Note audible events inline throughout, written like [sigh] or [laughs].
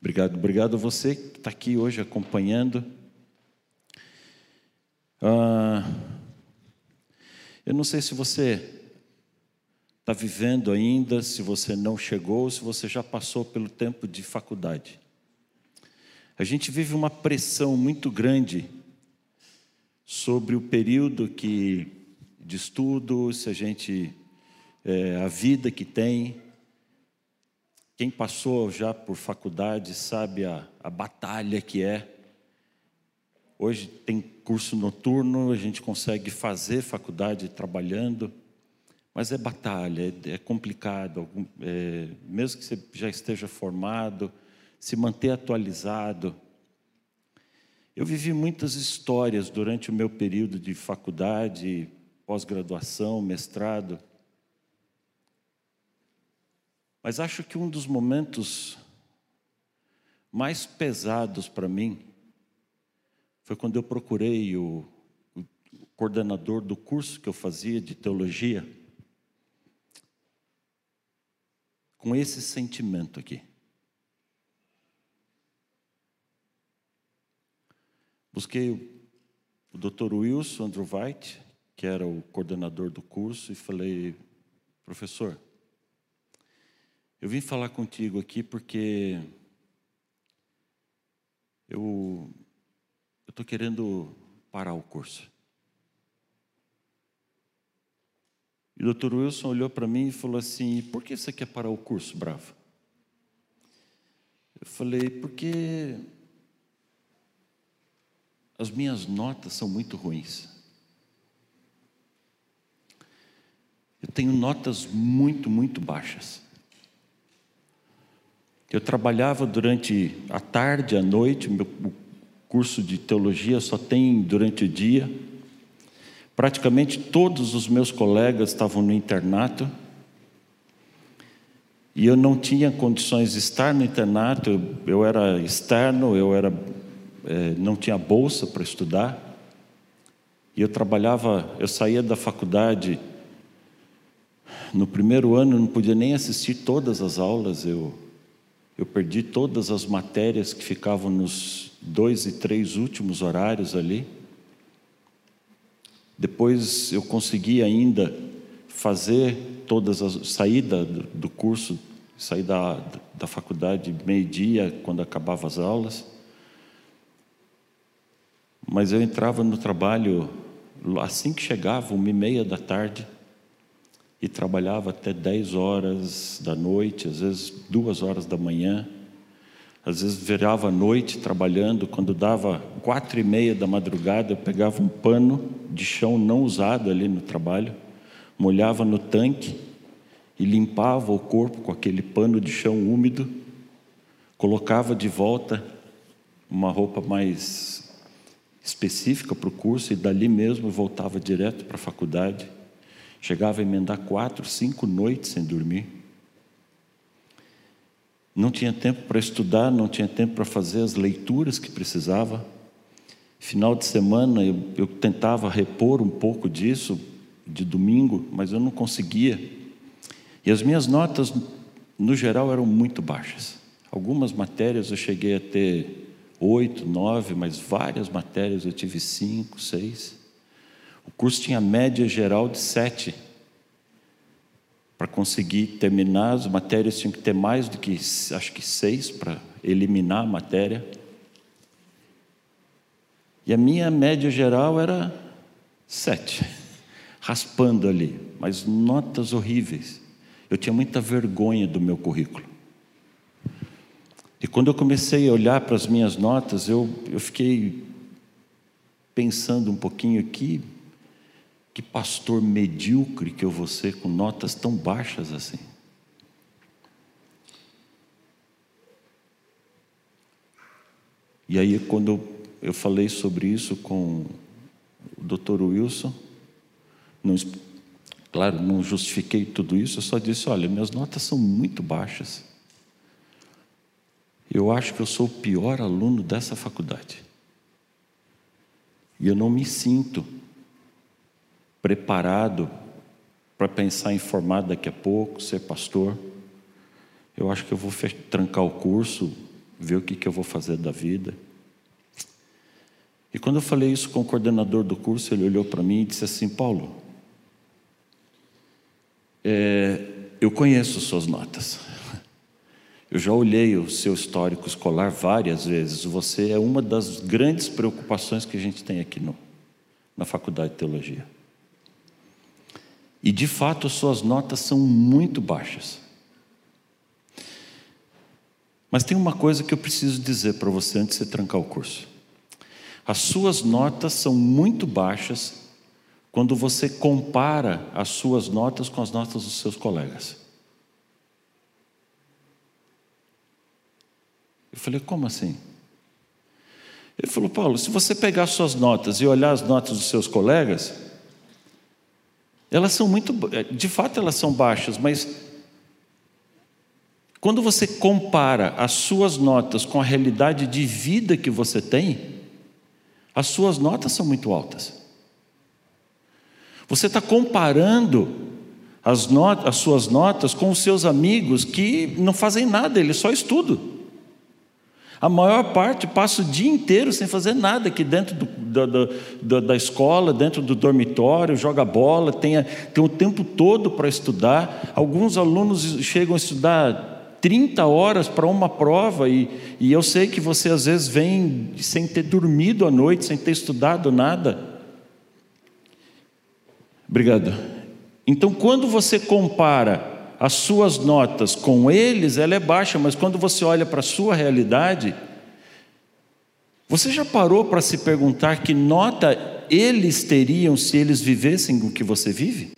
Obrigado, obrigado a você que está aqui hoje acompanhando. Ah, eu não sei se você está vivendo ainda, se você não chegou, se você já passou pelo tempo de faculdade. A gente vive uma pressão muito grande sobre o período que de estudo, se a gente é, a vida que tem. Quem passou já por faculdade sabe a, a batalha que é. Hoje tem curso noturno, a gente consegue fazer faculdade trabalhando, mas é batalha, é, é complicado. É, mesmo que você já esteja formado, se manter atualizado. Eu vivi muitas histórias durante o meu período de faculdade, pós-graduação, mestrado. Mas acho que um dos momentos mais pesados para mim foi quando eu procurei o, o, coordenador do curso que eu fazia de teologia com esse sentimento aqui. Busquei o, Dr. Wilson Andrew White, que era o coordenador do curso, e falei, professor, eu vim falar contigo aqui porque eu estou querendo parar o curso. E o doutor Wilson olhou para mim e falou assim: Por que você quer parar o curso, bravo? Eu falei: Porque as minhas notas são muito ruins. Eu tenho notas muito, muito baixas. Eu trabalhava durante a tarde, a noite, meu curso de teologia só tem durante o dia. Praticamente todos os meus colegas estavam no internato. E eu não tinha condições de estar no internato, eu, era externo, eu era, é, não tinha bolsa para estudar. E eu trabalhava, eu saía da faculdade no primeiro ano, não podia nem assistir todas as aulas, eu eu perdi todas as matérias que ficavam nos dois e três últimos horários ali. Depois eu consegui ainda fazer todas as saída do curso, sair da, da faculdade meio-dia, quando acabava as aulas. Mas eu entrava no trabalho assim que chegava, uma e meia da tarde e trabalhava até 10 horas da noite, às vezes duas horas da manhã, às vezes virava a noite trabalhando, quando dava quatro e meia da madrugada, eu pegava um pano de chão não usado ali no trabalho, molhava no tanque e limpava o corpo com aquele pano de chão úmido, colocava de volta uma roupa mais específica para o curso e dali mesmo voltava direto para a faculdade. Chegava a emendar quatro, cinco noites sem dormir. Não tinha tempo para estudar, não tinha tempo para fazer as leituras que precisava. Final de semana eu, eu tentava repor um pouco disso, de domingo, mas eu não conseguia. E as minhas notas, no geral, eram muito baixas. Algumas matérias eu cheguei a ter oito, nove, mas várias matérias eu tive cinco, seis. Curso tinha média geral de sete. Para conseguir terminar, as matérias tinham que ter mais do que, acho que seis, para eliminar a matéria. E a minha média geral era sete, [laughs] raspando ali, mas notas horríveis. Eu tinha muita vergonha do meu currículo. E quando eu comecei a olhar para as minhas notas, eu, eu fiquei pensando um pouquinho aqui, que pastor medíocre que eu vou ser com notas tão baixas assim. E aí, quando eu falei sobre isso com o Dr. Wilson, não, claro, não justifiquei tudo isso, eu só disse: olha, minhas notas são muito baixas. Eu acho que eu sou o pior aluno dessa faculdade. E eu não me sinto preparado para pensar em formar daqui a pouco, ser pastor. Eu acho que eu vou trancar o curso ver o que, que eu vou fazer da vida. E quando eu falei isso com o coordenador do curso, ele olhou para mim e disse assim: Paulo, é, eu conheço suas notas. [laughs] Eu já olhei o seu histórico escolar várias vezes. Você é uma das grandes preocupações que a gente tem aqui no, na Faculdade de Teologia. E de fato, as suas notas são muito baixas. Mas tem uma coisa que eu preciso dizer para você antes de você trancar o curso. As suas notas são muito baixas quando você compara as suas notas com as notas dos seus colegas. Eu falei, como assim? Ele falou, Paulo, se você pegar suas notas e olhar as notas dos seus colegas, elas são muito, de fato elas são baixas, mas quando você compara as suas notas com a realidade de vida que você tem, as suas notas são muito altas. Você está comparando as, not as suas notas com os seus amigos que não fazem nada, eles só estudam. A maior parte passa o dia inteiro sem fazer nada aqui dentro do, do, do, da escola, dentro do dormitório, joga bola, tem, tem o tempo todo para estudar. Alguns alunos chegam a estudar 30 horas para uma prova, e, e eu sei que você às vezes vem sem ter dormido à noite, sem ter estudado nada. Obrigado. Então, quando você compara as suas notas com eles, ela é baixa, mas quando você olha para a sua realidade, você já parou para se perguntar que nota eles teriam se eles vivessem o que você vive?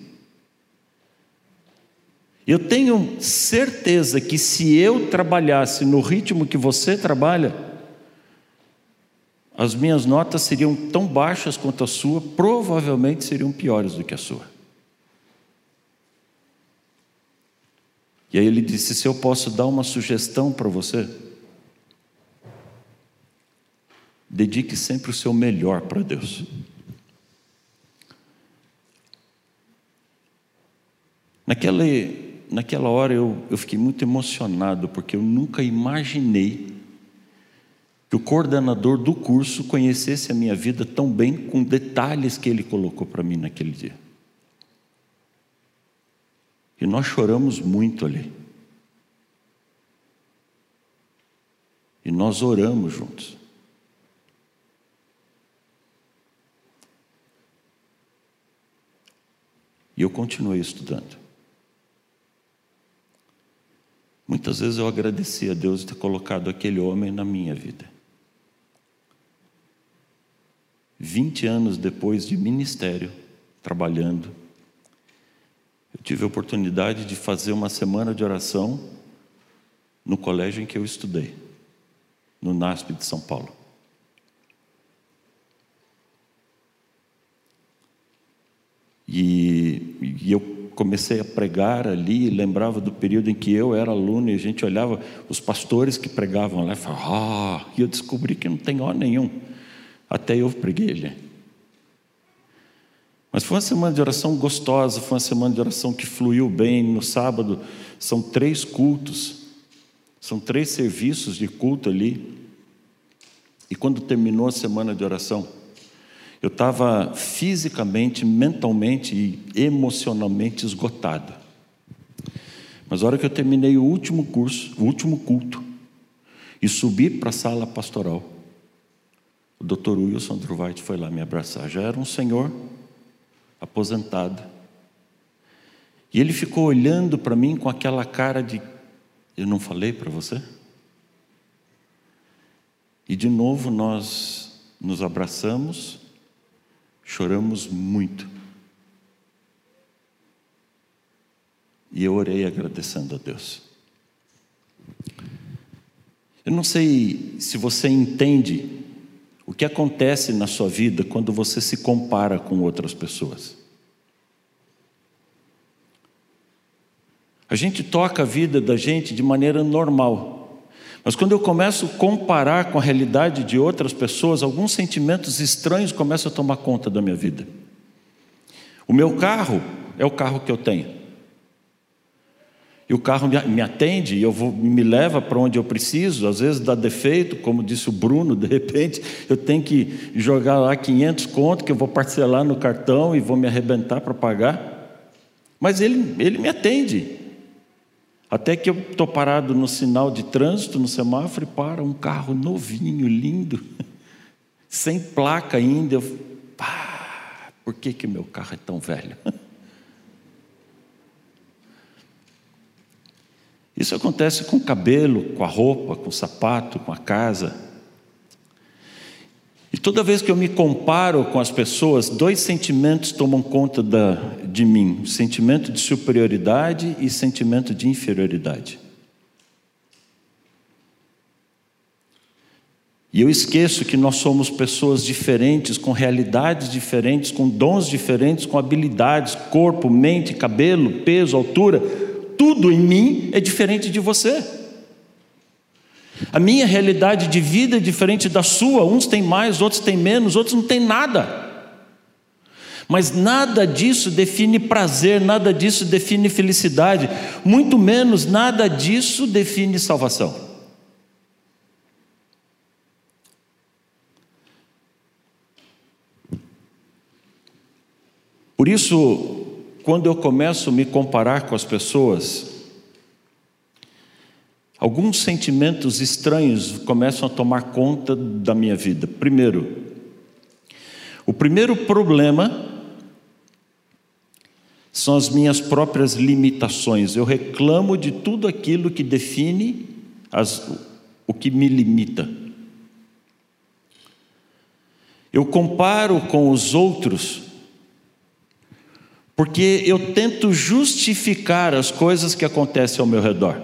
Eu tenho certeza que se eu trabalhasse no ritmo que você trabalha, as minhas notas seriam tão baixas quanto a sua, provavelmente seriam piores do que a sua. E aí ele disse: Se eu posso dar uma sugestão para você, dedique sempre o seu melhor para Deus. Naquela, naquela hora eu, eu fiquei muito emocionado, porque eu nunca imaginei que o coordenador do curso conhecesse a minha vida tão bem, com detalhes que ele colocou para mim naquele dia. E nós choramos muito ali. E nós oramos juntos. E eu continuei estudando. Muitas vezes eu agradeci a Deus de ter colocado aquele homem na minha vida. Vinte anos depois de ministério, trabalhando, tive a oportunidade de fazer uma semana de oração no colégio em que eu estudei, no NASP de São Paulo. E, e, eu comecei a pregar ali, lembrava do período em que eu era aluno e a gente olhava os pastores que pregavam lá e falava, ah, e eu descobri que não tem ó nenhum. Até eu preguei ali. Mas foi uma semana de oração gostosa, foi uma semana de oração que fluiu bem. No sábado são três cultos, são três serviços de culto ali. E quando terminou a semana de oração, eu estava fisicamente, mentalmente e emocionalmente esgotado. Mas a hora que eu terminei o último curso, o último culto, e subi para a sala pastoral, o doutor Wilson Druvite foi lá me abraçar. Já era um senhor aposentado. E ele ficou olhando para mim com aquela cara de: Eu não falei para você? E de novo nós nos abraçamos, choramos muito. E eu orei agradecendo a Deus. Eu não sei se você entende o que acontece na sua vida quando você se compara com outras pessoas? A gente toca a vida da gente de maneira normal. Mas quando eu começo a comparar com a realidade de outras pessoas, alguns sentimentos estranhos começam a tomar conta da minha vida. O meu carro é o carro que eu tenho. E o carro me atende e eu vou, me leva para onde eu preciso, às vezes dá defeito, como disse o Bruno, [laughs] de repente eu tenho que jogar lá 500 conto que eu vou parcelar no cartão e vou me arrebentar para pagar. Mas ele, ele me atende. Até que eu estou parado no sinal de trânsito, no semáforo, e para um carro novinho, lindo, [laughs] sem placa ainda. Eu, pá, por que, que meu carro é tão velho? [laughs] Isso acontece com o cabelo, com a roupa, com o sapato, com a casa. E toda vez que eu me comparo com as pessoas, dois sentimentos tomam conta da, de mim: sentimento de superioridade e sentimento de inferioridade. E eu esqueço que nós somos pessoas diferentes, com realidades diferentes, com dons diferentes, com habilidades, corpo, mente, cabelo, peso, altura tudo em mim é diferente de você. A minha realidade de vida é diferente da sua, uns têm mais, outros têm menos, outros não têm nada. Mas nada disso define prazer, nada disso define felicidade, muito menos nada disso define salvação. Por isso, quando eu começo a me comparar com as pessoas, alguns sentimentos estranhos começam a tomar conta da minha vida. Primeiro, o primeiro problema são as minhas próprias limitações. Eu reclamo de tudo aquilo que define as, o que me limita. Eu comparo com os outros porque eu tento justificar as coisas que acontecem ao meu redor.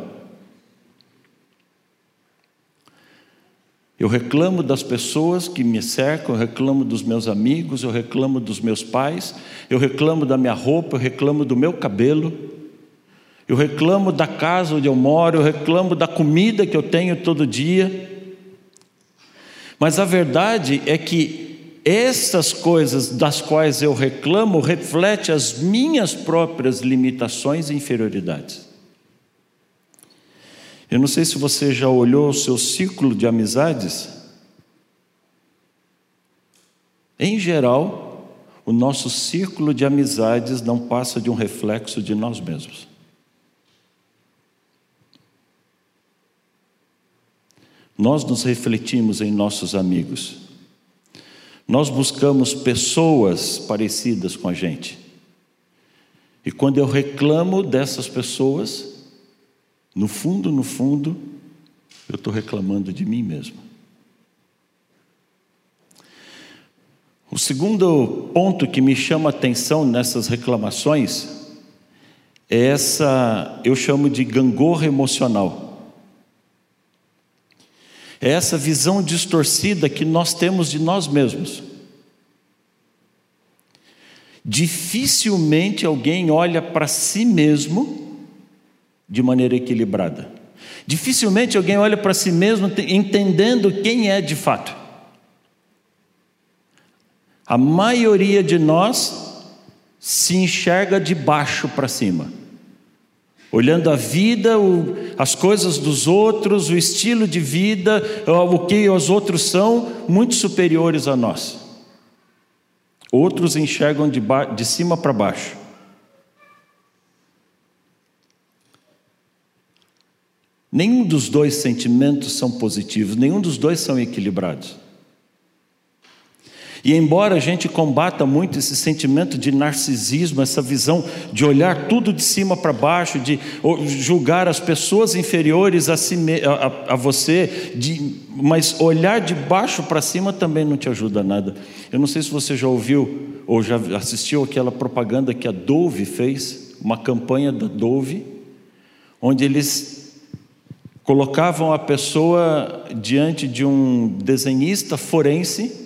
Eu reclamo das pessoas que me cercam, eu reclamo dos meus amigos, eu reclamo dos meus pais, eu reclamo da minha roupa, eu reclamo do meu cabelo, eu reclamo da casa onde eu moro, eu reclamo da comida que eu tenho todo dia. Mas a verdade é que essas coisas das quais eu reclamo refletem as minhas próprias limitações e inferioridades. Eu não sei se você já olhou o seu ciclo de amizades. Em geral, o nosso círculo de amizades não passa de um reflexo de nós mesmos. Nós nos refletimos em nossos amigos. Nós buscamos pessoas parecidas com a gente. E quando eu reclamo dessas pessoas, no fundo, no fundo, eu estou reclamando de mim mesmo. O segundo ponto que me chama atenção nessas reclamações é essa, eu chamo de gangorra emocional. É essa visão distorcida que nós temos de nós mesmos. Dificilmente alguém olha para si mesmo de maneira equilibrada. Dificilmente alguém olha para si mesmo entendendo quem é de fato. A maioria de nós se enxerga de baixo para cima olhando a vida, o, as coisas dos outros, o estilo de vida, o que os outros são, muito superiores a nós. Outros enxergam de, de cima para baixo. Nenhum dos dois sentimentos são positivos, nenhum dos dois são equilibrados. E embora a gente combata muito esse sentimento de narcisismo, essa visão de olhar tudo de cima para baixo, de julgar as pessoas inferiores a, si, a, a você, de, mas olhar de baixo para cima também não te ajuda nada. Eu não sei se você já ouviu ou já assistiu aquela propaganda que a Dove fez, uma campanha da Dove, onde eles colocavam a pessoa diante de um desenhista forense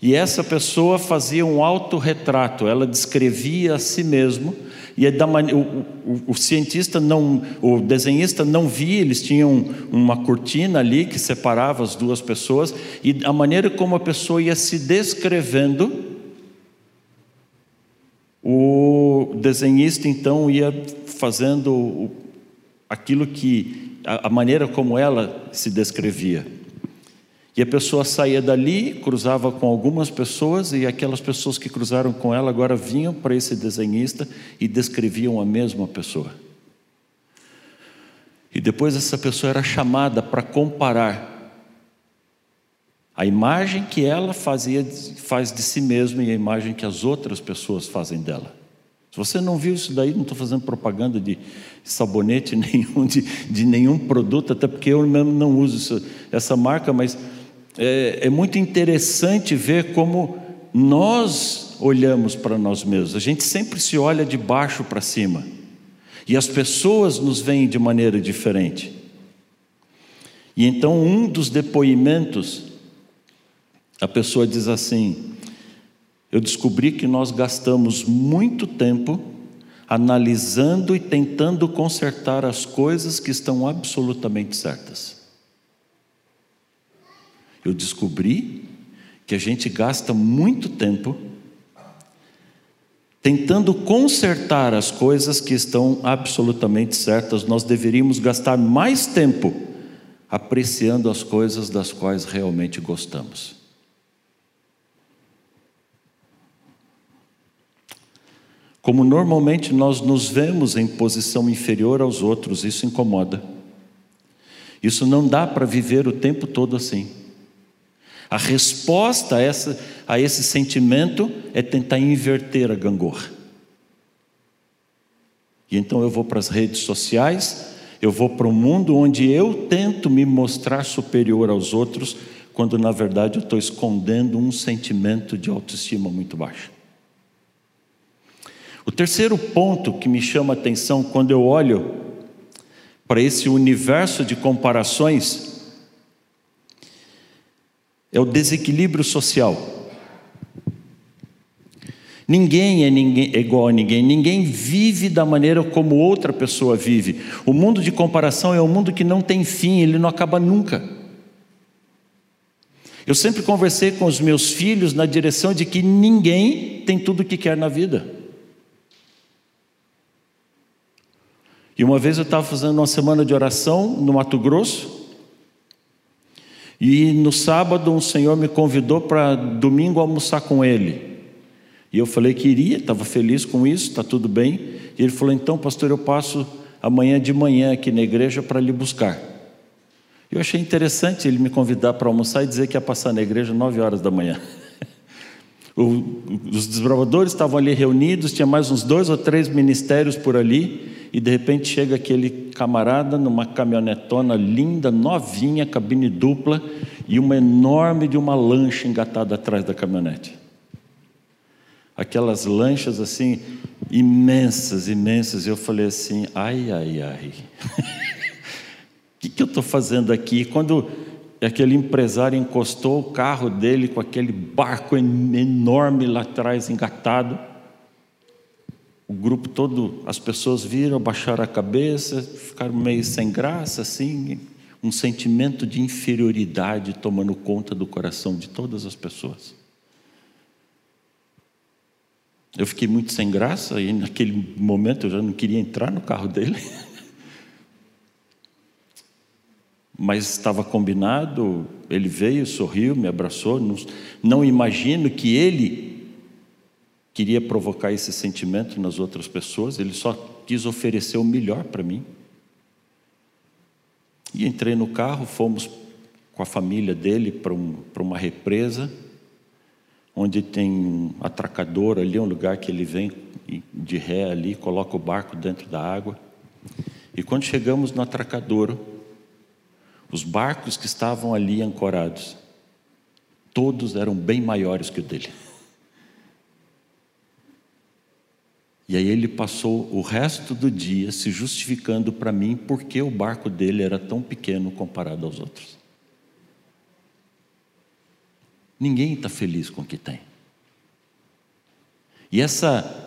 e essa pessoa fazia um autorretrato, ela descrevia a si mesmo, e é man... o, o, o, cientista não, o desenhista não via, eles tinham uma cortina ali que separava as duas pessoas, e a maneira como a pessoa ia se descrevendo, o desenhista então ia fazendo aquilo que, a maneira como ela se descrevia. E a pessoa saía dali, cruzava com algumas pessoas, e aquelas pessoas que cruzaram com ela agora vinham para esse desenhista e descreviam a mesma pessoa. E depois essa pessoa era chamada para comparar a imagem que ela fazia, faz de si mesma e a imagem que as outras pessoas fazem dela. Se você não viu isso daí, não estou fazendo propaganda de sabonete [laughs] nenhum, de, de nenhum produto, até porque eu mesmo não uso essa marca, mas é, é muito interessante ver como nós olhamos para nós mesmos. A gente sempre se olha de baixo para cima. E as pessoas nos veem de maneira diferente. E então, um dos depoimentos, a pessoa diz assim: Eu descobri que nós gastamos muito tempo analisando e tentando consertar as coisas que estão absolutamente certas eu descobri que a gente gasta muito tempo tentando consertar as coisas que estão absolutamente certas. Nós deveríamos gastar mais tempo apreciando as coisas das quais realmente gostamos. Como normalmente nós nos vemos em posição inferior aos outros, isso incomoda. Isso não dá para viver o tempo todo assim. A resposta a, essa, a esse sentimento é tentar inverter a gangorra. E então eu vou para as redes sociais, eu vou para um mundo onde eu tento me mostrar superior aos outros, quando na verdade eu estou escondendo um sentimento de autoestima muito baixo. O terceiro ponto que me chama a atenção quando eu olho para esse universo de comparações é o desequilíbrio social. Ninguém é, ninguém é igual a ninguém, ninguém vive da maneira como outra pessoa vive. O mundo de comparação é um mundo que não tem fim, ele não acaba nunca. Eu sempre conversei com os meus filhos na direção de que ninguém tem tudo o que quer na vida. E uma vez eu estava fazendo uma semana de oração no Mato Grosso, e no sábado um senhor me convidou para domingo almoçar com ele. E eu falei que iria, estava feliz com isso, está tudo bem. E ele falou: então, pastor, eu passo amanhã de manhã aqui na igreja para lhe buscar. Eu achei interessante ele me convidar para almoçar e dizer que ia passar na igreja nove horas da manhã. [laughs] os desbravadores estavam ali reunidos, tinha mais uns dois ou três ministérios por ali e de repente chega aquele camarada numa caminhonetona linda, novinha, cabine dupla e uma enorme de uma lancha engatada atrás da caminhonete. Aquelas lanchas assim, imensas, imensas. E eu falei assim: ai, ai, ai. [laughs] O que, que eu estou fazendo aqui? Quando aquele empresário encostou o carro dele com aquele barco enorme lá atrás engatado, o grupo todo, as pessoas viram, baixaram a cabeça, ficaram meio sem graça, assim, um sentimento de inferioridade tomando conta do coração de todas as pessoas. Eu fiquei muito sem graça e naquele momento eu já não queria entrar no carro dele. [laughs] Mas estava combinado, ele veio, sorriu, me abraçou. Não, não imagino que ele queria provocar esse sentimento nas outras pessoas, ele só quis oferecer o melhor para mim. E entrei no carro, fomos com a família dele para um, uma represa, onde tem um atracador ali, um lugar que ele vem de ré ali, coloca o barco dentro da água. E quando chegamos no atracadouro, os barcos que estavam ali ancorados, todos eram bem maiores que o dele. E aí ele passou o resto do dia se justificando para mim porque o barco dele era tão pequeno comparado aos outros. Ninguém está feliz com o que tem. E essa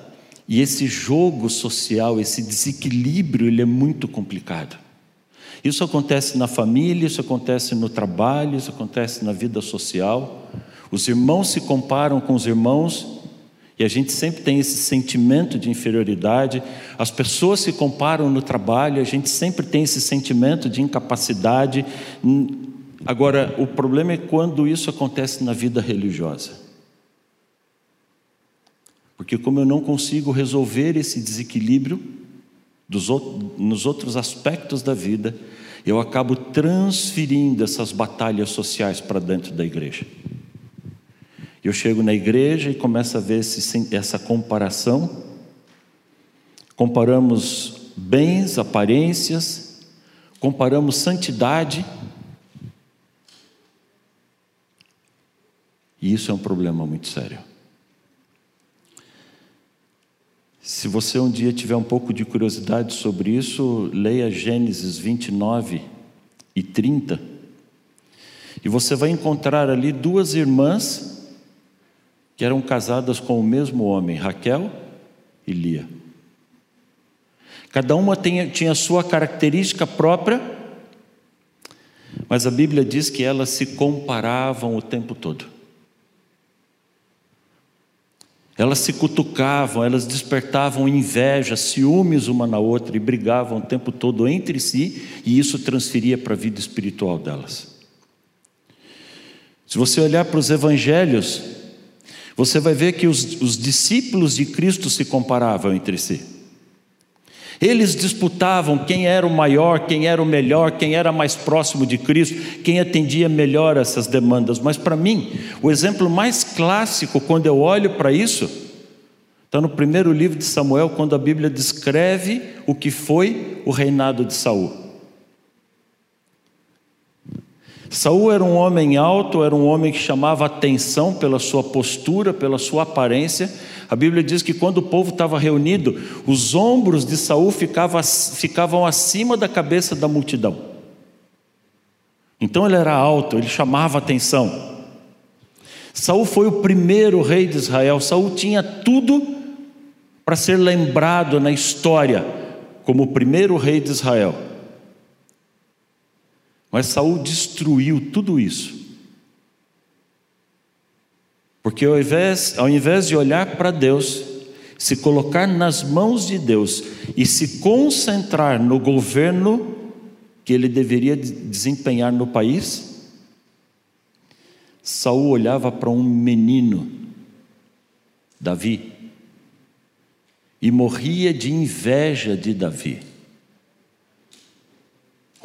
e esse jogo social, esse desequilíbrio, ele é muito complicado. Isso acontece na família, isso acontece no trabalho, isso acontece na vida social. Os irmãos se comparam com os irmãos E a gente sempre tem esse sentimento de inferioridade, as pessoas se comparam no trabalho, a gente sempre tem esse sentimento de incapacidade. Agora, o problema é quando isso acontece na vida religiosa. Porque, como eu não consigo resolver esse desequilíbrio dos, nos outros aspectos da vida, eu acabo transferindo essas batalhas sociais para dentro da igreja. Eu chego na igreja e começo a ver esse, essa comparação. Comparamos bens, aparências, comparamos santidade. E isso é um problema muito sério. Se você um dia tiver um pouco de curiosidade sobre isso, leia Gênesis 29 e 30. E você vai encontrar ali duas irmãs que eram casadas com o mesmo homem, Raquel e Lia. Cada uma tinha, sua característica própria, mas a Bíblia diz que elas se comparavam o tempo todo. Elas se cutucavam, elas despertavam inveja, ciúmes uma na outra e brigavam o tempo todo entre si, e isso transferia para a vida espiritual delas. Se você olhar para os evangelhos, você vai ver que os, os discípulos de Cristo se comparavam entre si. Eles disputavam quem era o maior, quem era o melhor, quem era mais próximo de Cristo, quem atendia melhor essas demandas. Mas para mim, o exemplo mais clássico, quando eu olho para isso, está no primeiro livro de Samuel, quando a Bíblia descreve o que foi o reinado de Saul. Saul era um homem alto, era um homem que chamava atenção pela sua postura, pela sua aparência. A Bíblia diz que quando o povo estava reunido, os ombros de Saul ficavam, acima da cabeça da multidão. Então ele era alto, ele chamava atenção. Saul foi o primeiro rei de Israel. Saul tinha tudo para ser lembrado na história como o primeiro rei de Israel. Mas Saul destruiu tudo isso. Porque ao invés, ao invés de olhar para Deus, se colocar nas mãos de Deus e se concentrar no governo que ele deveria desempenhar no país, Saul olhava para um menino, Davi, e morria de inveja de Davi.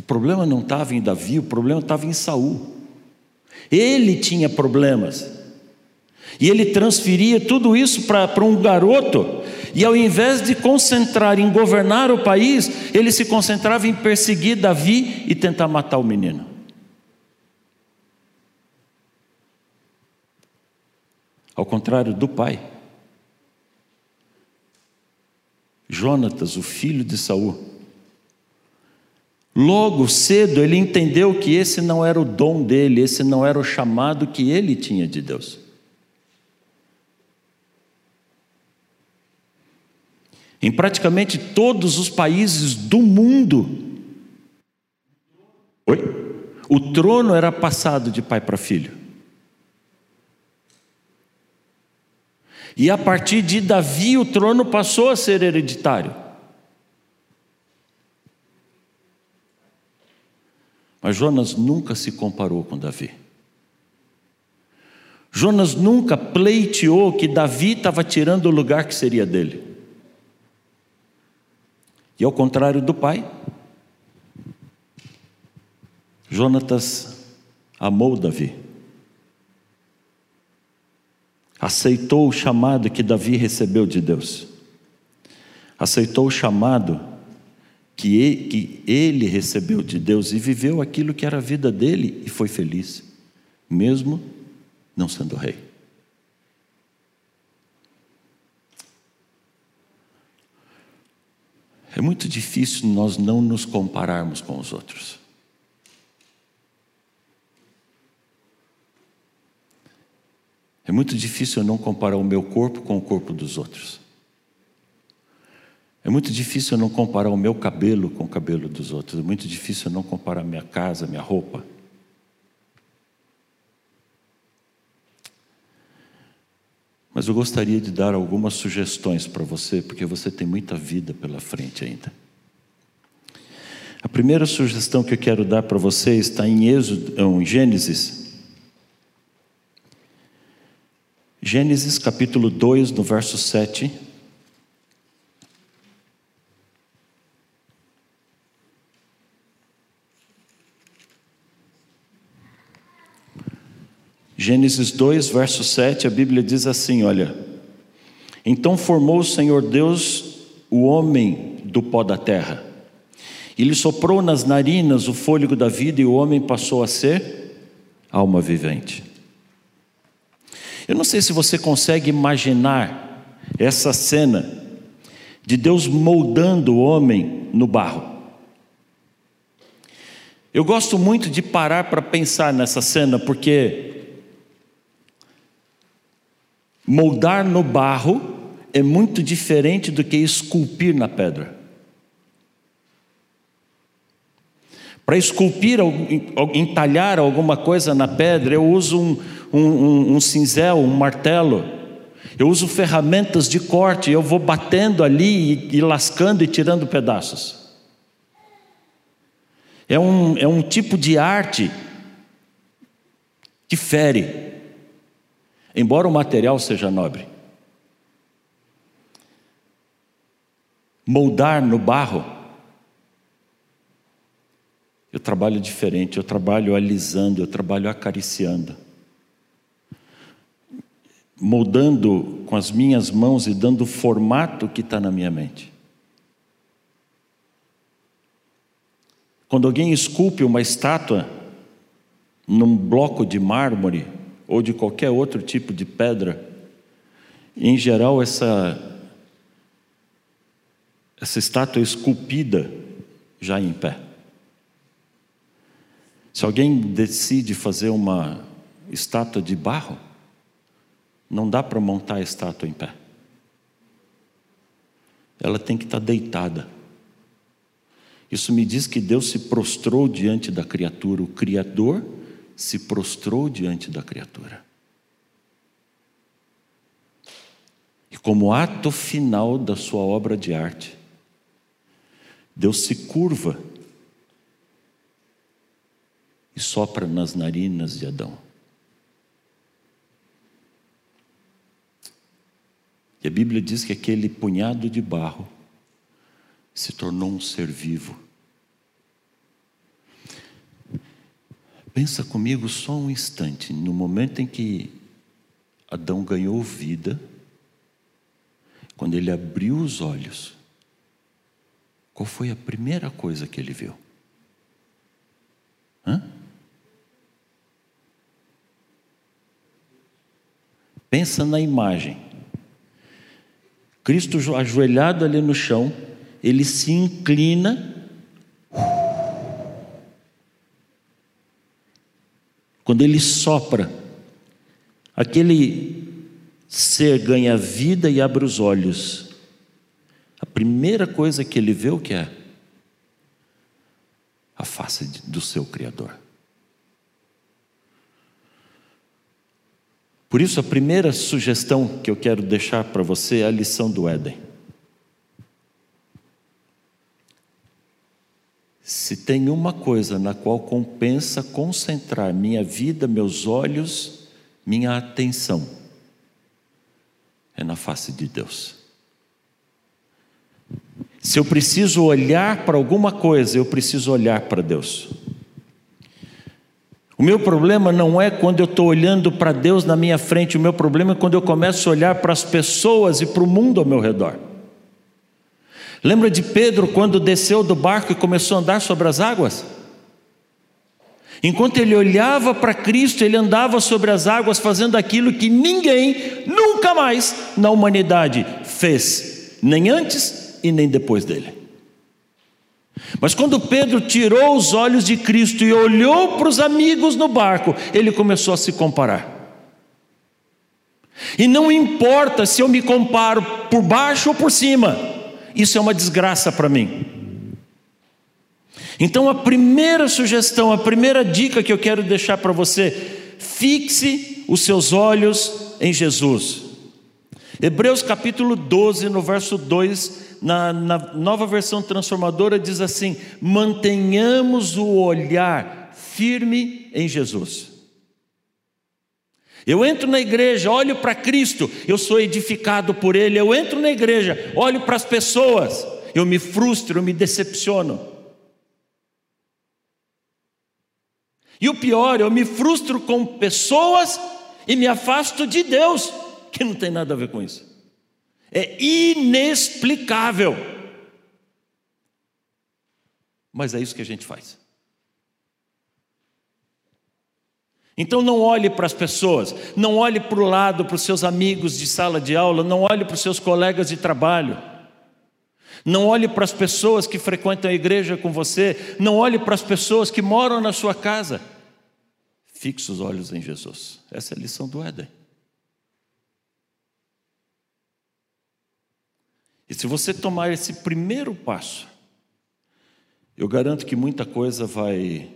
O problema não estava em Davi, o problema estava em Saul. Ele tinha problemas. E ele transferia tudo isso para um garoto, e ao invés de concentrar em governar o país, ele se concentrava em perseguir Davi e tentar matar o menino. Ao contrário do pai. Jonatas, o filho de Saul, Logo cedo ele entendeu que esse não era o dom dele, esse não era o chamado que ele tinha de Deus. Em praticamente todos os países do mundo, Oi? o trono era passado de pai para filho. E a partir de Davi, o trono passou a ser hereditário. Mas Jonas nunca se comparou com Davi. Jonas nunca pleiteou que Davi estava tirando o lugar que seria dele. E ao contrário do pai, Jonatas amou Davi. Aceitou o chamado que Davi recebeu de Deus. Aceitou o chamado que ele recebeu de Deus e viveu aquilo que era a vida dele e foi feliz, mesmo não sendo rei. É muito difícil nós não nos compararmos com os outros. É muito difícil eu não comparar o meu corpo com o corpo dos outros. É muito difícil eu não comparar o meu cabelo com o cabelo dos outros. É muito difícil eu não comparar minha casa, minha roupa. Mas eu gostaria de dar algumas sugestões para você, porque você tem muita vida pela frente ainda. A primeira sugestão que eu quero dar para você está em Êxodo, em Gênesis. Gênesis capítulo 2, no verso 7. Gênesis 2, verso 7, a Bíblia diz assim: Olha, então formou o Senhor Deus o homem do pó da terra, e lhe soprou nas narinas o fôlego da vida, e o homem passou a ser alma vivente. Eu não sei se você consegue imaginar essa cena de Deus moldando o homem no barro. Eu gosto muito de parar para pensar nessa cena, porque Moldar no barro é muito diferente do que esculpir na pedra. Para esculpir, entalhar alguma coisa na pedra, eu uso um, um, um, cinzel, um martelo. Eu uso ferramentas de corte, eu vou batendo ali e, e lascando e tirando pedaços. É um, é um tipo de arte que fere embora o material seja nobre. Moldar no barro, eu trabalho diferente, eu trabalho alisando, eu trabalho acariciando. Moldando com as minhas mãos e dando o formato que está na minha mente. Quando alguém esculpe uma estátua num bloco de mármore, ou de qualquer outro tipo de pedra, em geral essa essa estátua esculpida já em pé. Se alguém decide fazer uma estátua de barro, não dá para montar a estátua em pé. Ela tem que estar deitada. Isso me diz que Deus se prostrou diante da criatura, o Criador se prostrou diante da criatura. E como ato final da sua obra de arte, Deus se curva e sopra nas narinas de Adão. E a Bíblia diz que aquele punhado de barro se tornou um ser vivo. Pensa comigo só um instante, no momento em que Adão ganhou vida, quando ele abriu os olhos, qual foi a primeira coisa que ele viu? Hã? Pensa na imagem. Cristo ajoelhado ali no chão, ele se inclina Quando ele sopra, aquele ser ganha vida e abre os olhos. A primeira coisa que ele vê o que é? A face do seu Criador. Por isso, a primeira sugestão que eu quero deixar para você é a lição do Éden. Se tem uma coisa na qual compensa concentrar minha vida, meus olhos, minha atenção, é na face de Deus. Se eu preciso olhar para alguma coisa, eu preciso olhar para Deus. O meu problema não é quando eu estou olhando para Deus na minha frente, o meu problema é quando eu começo a olhar para as pessoas e para o mundo ao meu redor. Lembra de Pedro quando desceu do barco e começou a andar sobre as águas? Enquanto ele olhava para Cristo, ele andava sobre as águas fazendo aquilo que ninguém nunca mais na humanidade fez, nem antes e nem depois dele. Mas quando Pedro tirou os olhos de Cristo e olhou para os amigos no barco, ele começou a se comparar. E não importa se eu me comparo por baixo ou por cima, isso é uma desgraça para mim. Então, a primeira sugestão, a primeira dica que eu quero deixar para você, fixe os seus olhos em Jesus. Hebreus capítulo 12, no verso 2, na, na nova versão transformadora, diz assim: mantenhamos o olhar firme em Jesus. Eu entro na igreja, olho para Cristo, eu sou edificado por Ele. Eu entro na igreja, olho para as pessoas, eu me frustro, eu me decepciono. E o pior, eu me frustro com pessoas e me afasto de Deus, que não tem nada a ver com isso. É inexplicável. Mas é isso que a gente faz. Então não olhe para as pessoas, não olhe para o lado, para os seus amigos de sala de aula, não olhe para os seus colegas de trabalho, não olhe para as pessoas que frequentam a igreja com você, não olhe para as pessoas que moram na sua casa. Fixe os olhos em Jesus. Essa é a lição do Éden. E se você tomar esse primeiro passo, eu garanto que muita coisa vai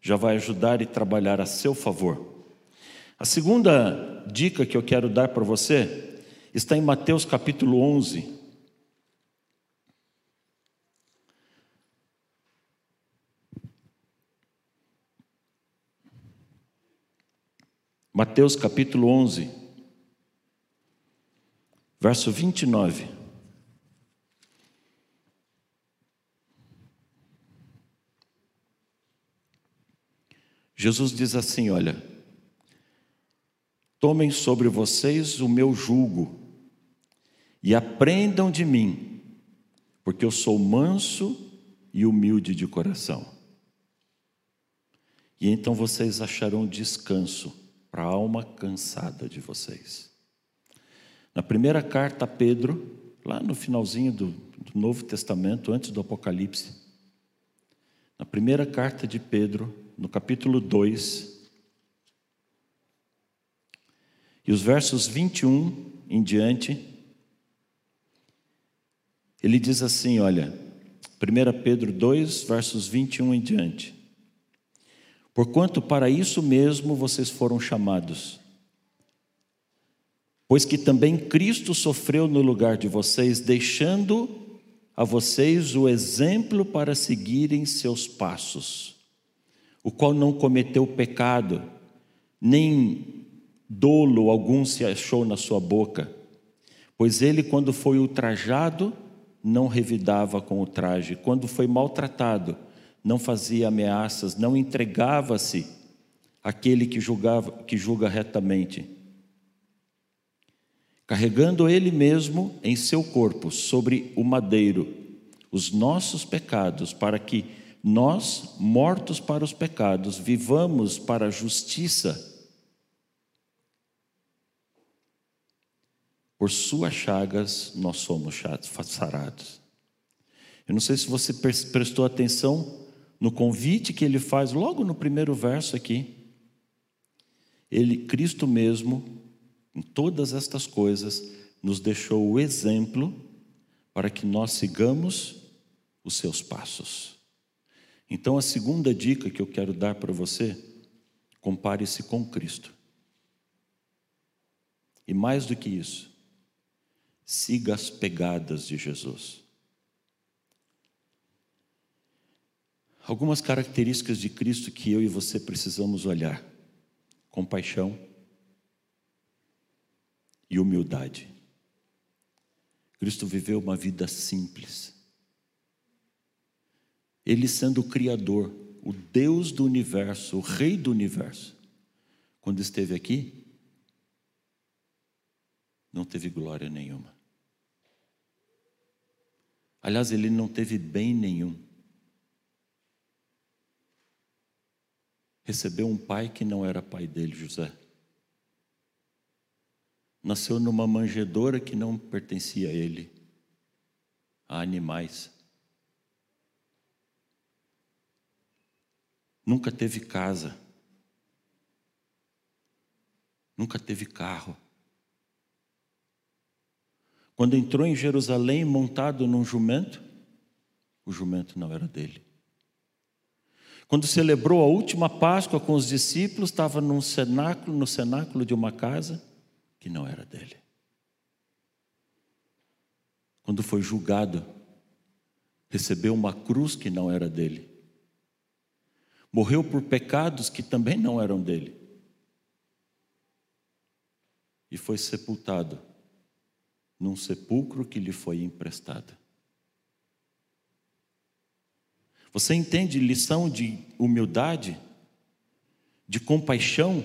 já vai ajudar e trabalhar a seu favor. A segunda dica que eu quero dar para você está em Mateus capítulo 11. Mateus capítulo 11, verso 29. Jesus diz assim: Olha, tomem sobre vocês o meu jugo e aprendam de mim, porque eu sou manso e humilde de coração. E então vocês acharão descanso para a alma cansada de vocês. Na primeira carta a Pedro, lá no finalzinho do, do Novo Testamento, antes do Apocalipse, na primeira carta de Pedro, no capítulo 2, e os versos 21 em diante, ele diz assim: olha, 1 Pedro 2, versos 21 em diante. Porquanto para isso mesmo vocês foram chamados, pois que também Cristo sofreu no lugar de vocês, deixando a vocês o exemplo para seguirem seus passos o qual não cometeu pecado, nem dolo algum se achou na sua boca, pois ele, quando foi ultrajado, não revidava com o traje, quando foi maltratado, não fazia ameaças, não entregava-se àquele que, julgava, que julga retamente. Carregando ele mesmo em seu corpo, sobre o madeiro, os nossos pecados, para que nós, mortos para os pecados, vivamos para a justiça. Por suas chagas nós somos sarados. Eu não sei se você prestou atenção no convite que ele faz logo no primeiro verso aqui. Ele, Cristo mesmo, em todas estas coisas, nos deixou o exemplo para que nós sigamos os seus passos. Então, a segunda dica que eu quero dar para você, compare-se com Cristo. E mais do que isso, siga as pegadas de Jesus. Algumas características de Cristo que eu e você precisamos olhar: compaixão e humildade. Cristo viveu uma vida simples. Ele sendo o Criador, o Deus do universo, o Rei do universo, quando esteve aqui, não teve glória nenhuma. Aliás, ele não teve bem nenhum. Recebeu um pai que não era pai dele, José. Nasceu numa manjedoura que não pertencia a ele, a animais. Nunca teve casa. Nunca teve carro. Quando entrou em Jerusalém montado num jumento, o jumento não era dele. Quando celebrou a última Páscoa com os discípulos, estava num cenáculo, no cenáculo de uma casa que não era dele. quando foi julgado, recebeu uma cruz que não era dele. Morreu por pecados que também não eram dele. E foi sepultado num sepulcro que lhe foi emprestado. Você entende lição de humildade, de compaixão?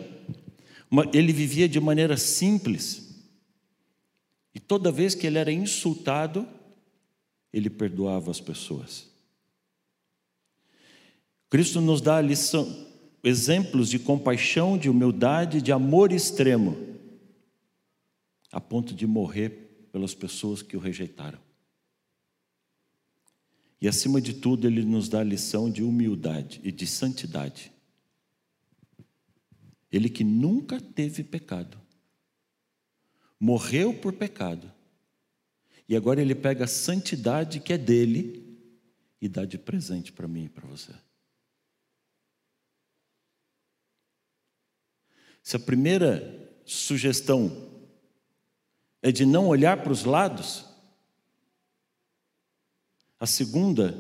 Ele vivia de maneira simples. E toda vez que ele era insultado, ele perdoava as pessoas. Cristo nos dá lição, exemplos de compaixão, de humildade, de amor extremo, a ponto de morrer pelas pessoas que o rejeitaram. E acima de tudo, ele nos dá lição de humildade e de santidade. Ele que nunca teve pecado, morreu por pecado, e agora ele pega a santidade que é dele e dá de presente para mim e para você. Se a primeira sugestão é de não olhar para os lados, a segunda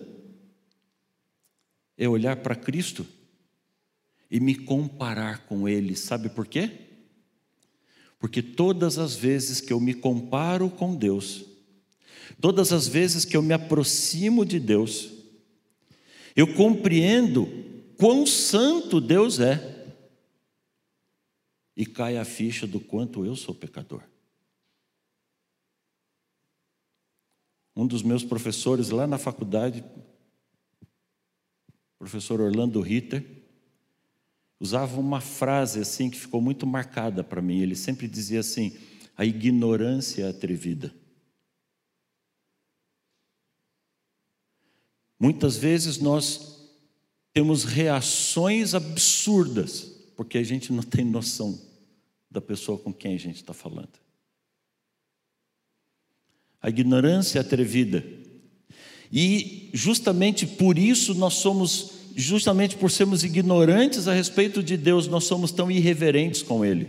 é olhar para Cristo e me comparar com Ele. Sabe por quê? Porque todas as vezes que eu me comparo com Deus, todas as vezes que eu me aproximo de Deus, eu compreendo quão santo Deus é e cai a ficha do quanto eu sou pecador. Um dos meus professores lá na faculdade, professor Orlando Ritter, usava uma frase assim que ficou muito marcada para mim. Ele sempre dizia assim: a ignorância é atrevida. Muitas vezes nós temos reações absurdas, porque a gente não tem noção da pessoa com quem a gente está falando a ignorância atrevida. E justamente por isso nós somos, justamente por sermos ignorantes a respeito de Deus, nós somos tão irreverentes com Ele.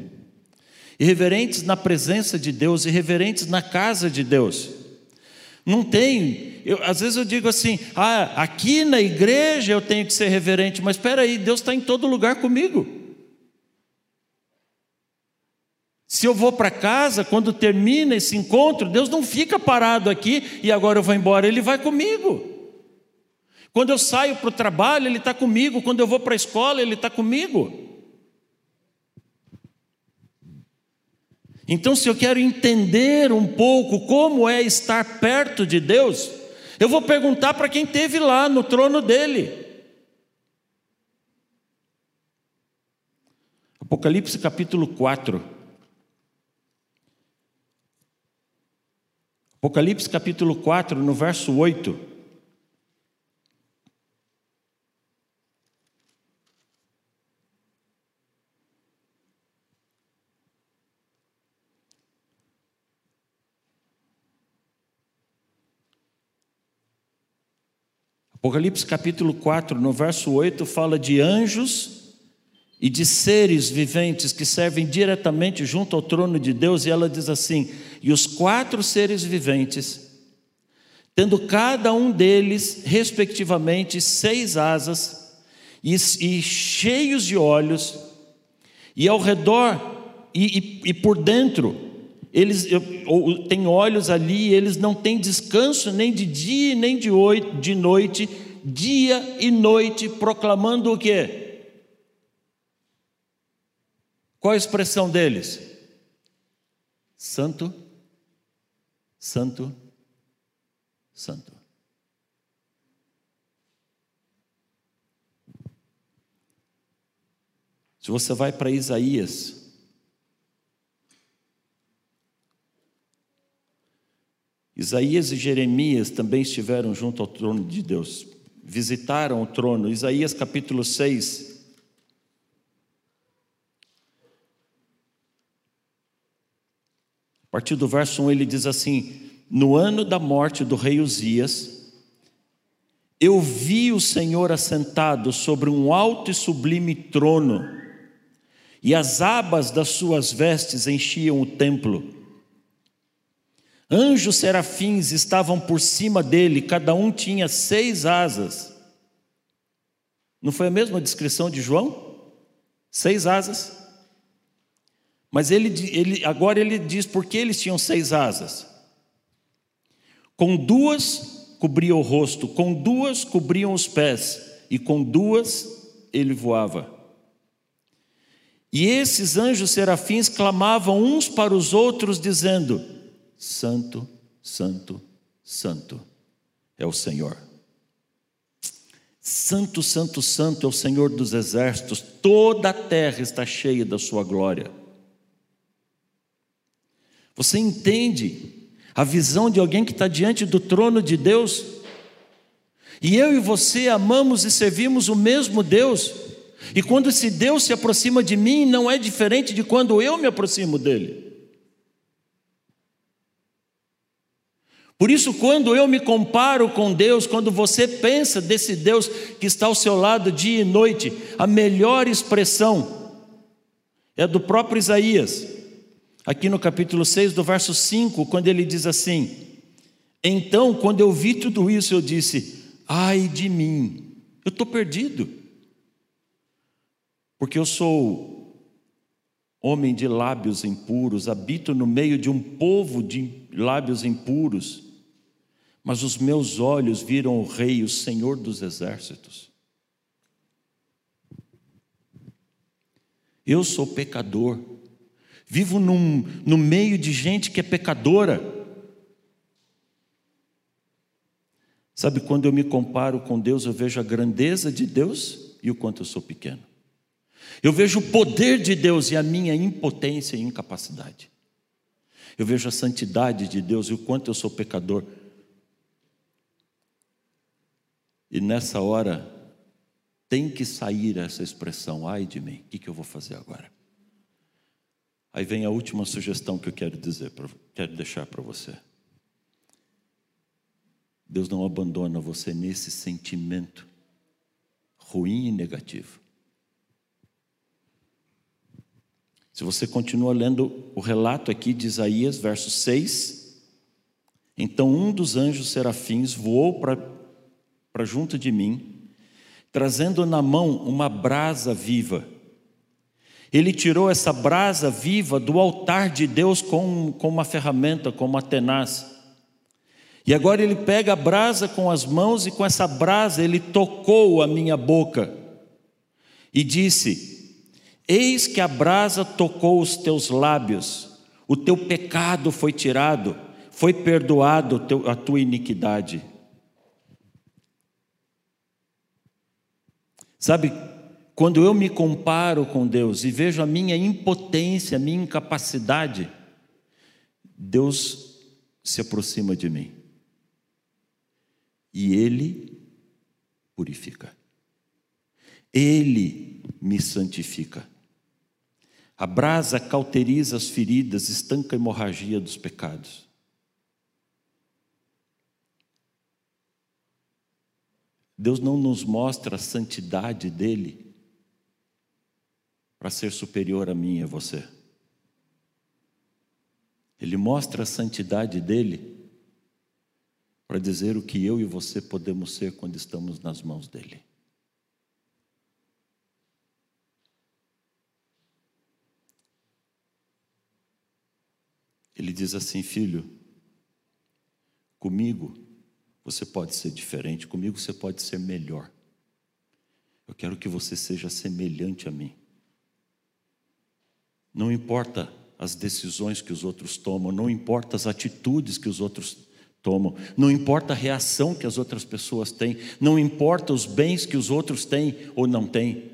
Irreverentes na presença de Deus, irreverentes na casa de Deus. Não tem, eu, às vezes eu digo assim, ah, aqui na igreja eu tenho que ser reverente, mas espera aí, Deus está em todo lugar comigo. Se eu vou para casa, quando termina esse encontro, Deus não fica parado aqui e agora eu vou embora, Ele vai comigo. Quando eu saio para o trabalho, Ele está comigo. Quando eu vou para a escola, Ele está comigo. Então, se eu quero entender um pouco como é estar perto de Deus, eu vou perguntar para quem esteve lá no trono dele. Apocalipse capítulo 4. Apocalipse capítulo 4, no verso 8. Apocalipse capítulo 4, no verso 8, fala de anjos e de seres viventes que servem diretamente junto ao trono de Deus, e ela diz assim: e os quatro seres viventes, tendo cada um deles, respectivamente, seis asas, e, e cheios de olhos, e ao redor e, e, e por dentro, eles têm olhos ali, eles não têm descanso nem de dia nem de noite, dia e noite, proclamando o quê? Qual a expressão deles? Santo, Santo, Santo. Se você vai para Isaías, Isaías e Jeremias também estiveram junto ao trono de Deus, visitaram o trono. Isaías capítulo 6, partir do verso 1 ele diz assim: No ano da morte do rei Uzias, eu vi o Senhor assentado sobre um alto e sublime trono, e as abas das suas vestes enchiam o templo. Anjos serafins estavam por cima dele, cada um tinha seis asas. Não foi a mesma descrição de João? Seis asas. Mas ele, ele, agora ele diz por que eles tinham seis asas. Com duas cobria o rosto, com duas cobriam os pés, e com duas ele voava. E esses anjos serafins clamavam uns para os outros, dizendo: Santo, Santo, Santo é o Senhor. Santo, Santo, Santo é o Senhor dos exércitos, toda a terra está cheia da sua glória. Você entende a visão de alguém que está diante do trono de Deus? E eu e você amamos e servimos o mesmo Deus. E quando esse Deus se aproxima de mim, não é diferente de quando eu me aproximo dele. Por isso, quando eu me comparo com Deus, quando você pensa desse Deus que está ao seu lado dia e noite, a melhor expressão é do próprio Isaías, aqui no capítulo 6, do verso 5, quando ele diz assim: Então, quando eu vi tudo isso, eu disse: Ai de mim, eu estou perdido, porque eu sou homem de lábios impuros, habito no meio de um povo de lábios impuros mas os meus olhos viram o Rei, o Senhor dos exércitos. Eu sou pecador, vivo num, no meio de gente que é pecadora. Sabe, quando eu me comparo com Deus, eu vejo a grandeza de Deus e o quanto eu sou pequeno. Eu vejo o poder de Deus e a minha impotência e incapacidade. Eu vejo a santidade de Deus e o quanto eu sou pecador. E nessa hora tem que sair essa expressão, ai de mim, o que, que eu vou fazer agora? Aí vem a última sugestão que eu quero dizer, quero deixar para você. Deus não abandona você nesse sentimento ruim e negativo. Se você continua lendo o relato aqui de Isaías, verso 6, então um dos anjos serafins voou para para junto de mim, trazendo na mão uma brasa viva. Ele tirou essa brasa viva do altar de Deus com, com uma ferramenta, com uma tenaz. E agora ele pega a brasa com as mãos e com essa brasa ele tocou a minha boca e disse: Eis que a brasa tocou os teus lábios, o teu pecado foi tirado, foi perdoado a tua iniquidade. Sabe, quando eu me comparo com Deus e vejo a minha impotência, a minha incapacidade, Deus se aproxima de mim. E Ele purifica. Ele me santifica. A brasa cauteriza as feridas, estanca a hemorragia dos pecados. Deus não nos mostra a santidade dele para ser superior a mim e a você. Ele mostra a santidade dele para dizer o que eu e você podemos ser quando estamos nas mãos dele. Ele diz assim, filho, comigo você pode ser diferente, comigo você pode ser melhor. Eu quero que você seja semelhante a mim. Não importa as decisões que os outros tomam, não importa as atitudes que os outros tomam, não importa a reação que as outras pessoas têm, não importa os bens que os outros têm ou não têm,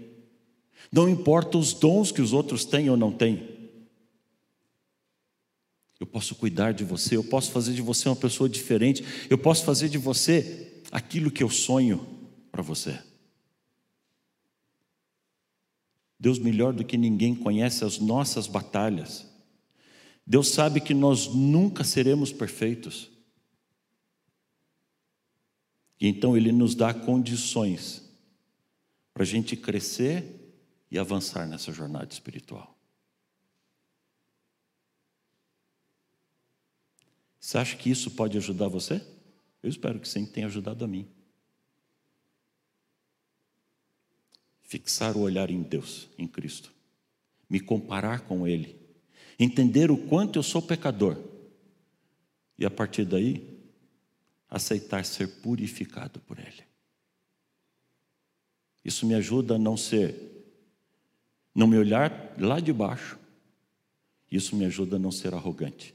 não importa os dons que os outros têm ou não têm. Eu posso cuidar de você, eu posso fazer de você uma pessoa diferente, eu posso fazer de você aquilo que eu sonho para você. Deus, melhor do que ninguém, conhece as nossas batalhas. Deus sabe que nós nunca seremos perfeitos. E então Ele nos dá condições para a gente crescer e avançar nessa jornada espiritual. Você acha que isso pode ajudar você? Eu espero que sim, tenha ajudado a mim. Fixar o olhar em Deus, em Cristo. Me comparar com Ele. Entender o quanto eu sou pecador. E a partir daí, aceitar ser purificado por Ele. Isso me ajuda a não ser, não me olhar lá de baixo. Isso me ajuda a não ser arrogante.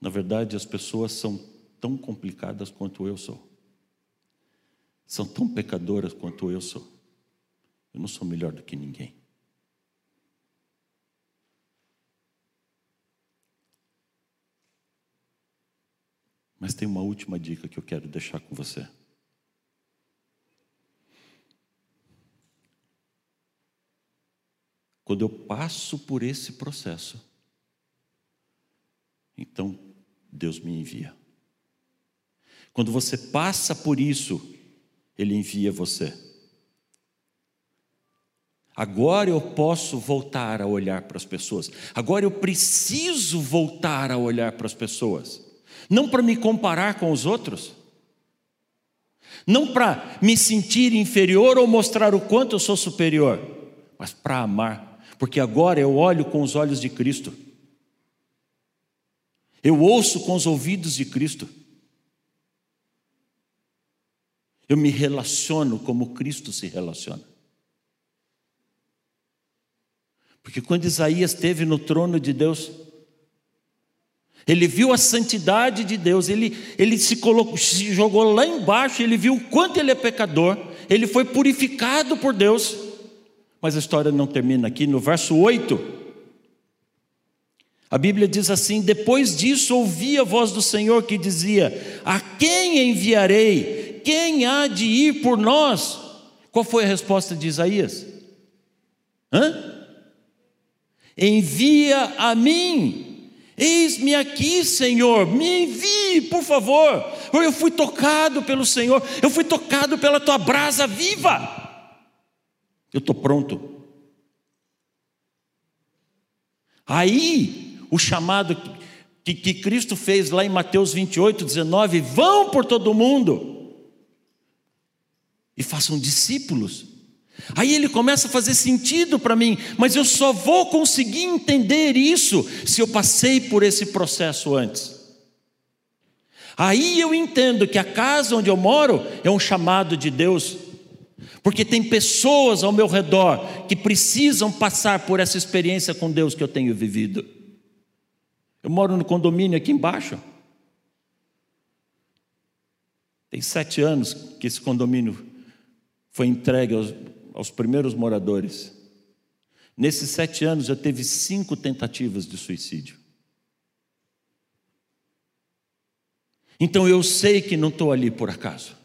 Na verdade, as pessoas são tão complicadas quanto eu sou. São tão pecadoras quanto eu sou. Eu não sou melhor do que ninguém. Mas tem uma última dica que eu quero deixar com você. Quando eu passo por esse processo, então Deus me envia. Quando você passa por isso, Ele envia você. Agora eu posso voltar a olhar para as pessoas. Agora eu preciso voltar a olhar para as pessoas. Não para me comparar com os outros. Não para me sentir inferior ou mostrar o quanto eu sou superior. Mas para amar. Porque agora eu olho com os olhos de Cristo. Eu ouço com os ouvidos de Cristo. Eu me relaciono como Cristo se relaciona. Porque quando Isaías esteve no trono de Deus, ele viu a santidade de Deus, ele, ele se, colocou, se jogou lá embaixo, ele viu o quanto ele é pecador, ele foi purificado por Deus. Mas a história não termina aqui, no verso 8, a Bíblia diz assim: depois disso ouvi a voz do Senhor que dizia: A quem enviarei? Quem há de ir por nós? Qual foi a resposta de Isaías? Hã? Envia a mim. Eis-me aqui, Senhor, me envie, por favor. Eu fui tocado pelo Senhor, eu fui tocado pela tua brasa viva. Eu estou pronto. Aí o chamado que, que Cristo fez lá em Mateus 28, 19: vão por todo mundo e façam discípulos. Aí ele começa a fazer sentido para mim, mas eu só vou conseguir entender isso se eu passei por esse processo antes. Aí eu entendo que a casa onde eu moro é um chamado de Deus, porque tem pessoas ao meu redor que precisam passar por essa experiência com Deus que eu tenho vivido. Eu moro no condomínio aqui embaixo. Tem sete anos que esse condomínio foi entregue aos, aos primeiros moradores. Nesses sete anos já teve cinco tentativas de suicídio. Então eu sei que não estou ali por acaso.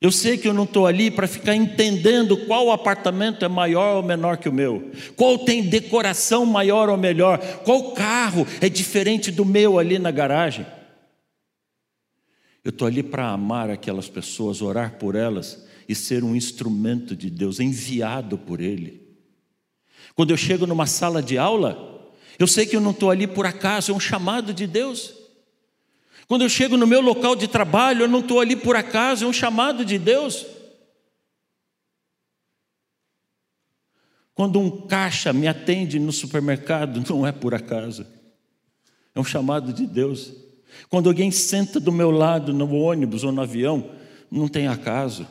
Eu sei que eu não estou ali para ficar entendendo qual apartamento é maior ou menor que o meu, qual tem decoração maior ou melhor, qual carro é diferente do meu ali na garagem. Eu estou ali para amar aquelas pessoas, orar por elas e ser um instrumento de Deus, enviado por Ele. Quando eu chego numa sala de aula, eu sei que eu não estou ali por acaso, é um chamado de Deus. Quando eu chego no meu local de trabalho, eu não estou ali por acaso, é um chamado de Deus. Quando um caixa me atende no supermercado, [laughs] não é por acaso, é um chamado de Deus. Quando alguém senta do meu lado no ônibus ou no avião, não tem acaso.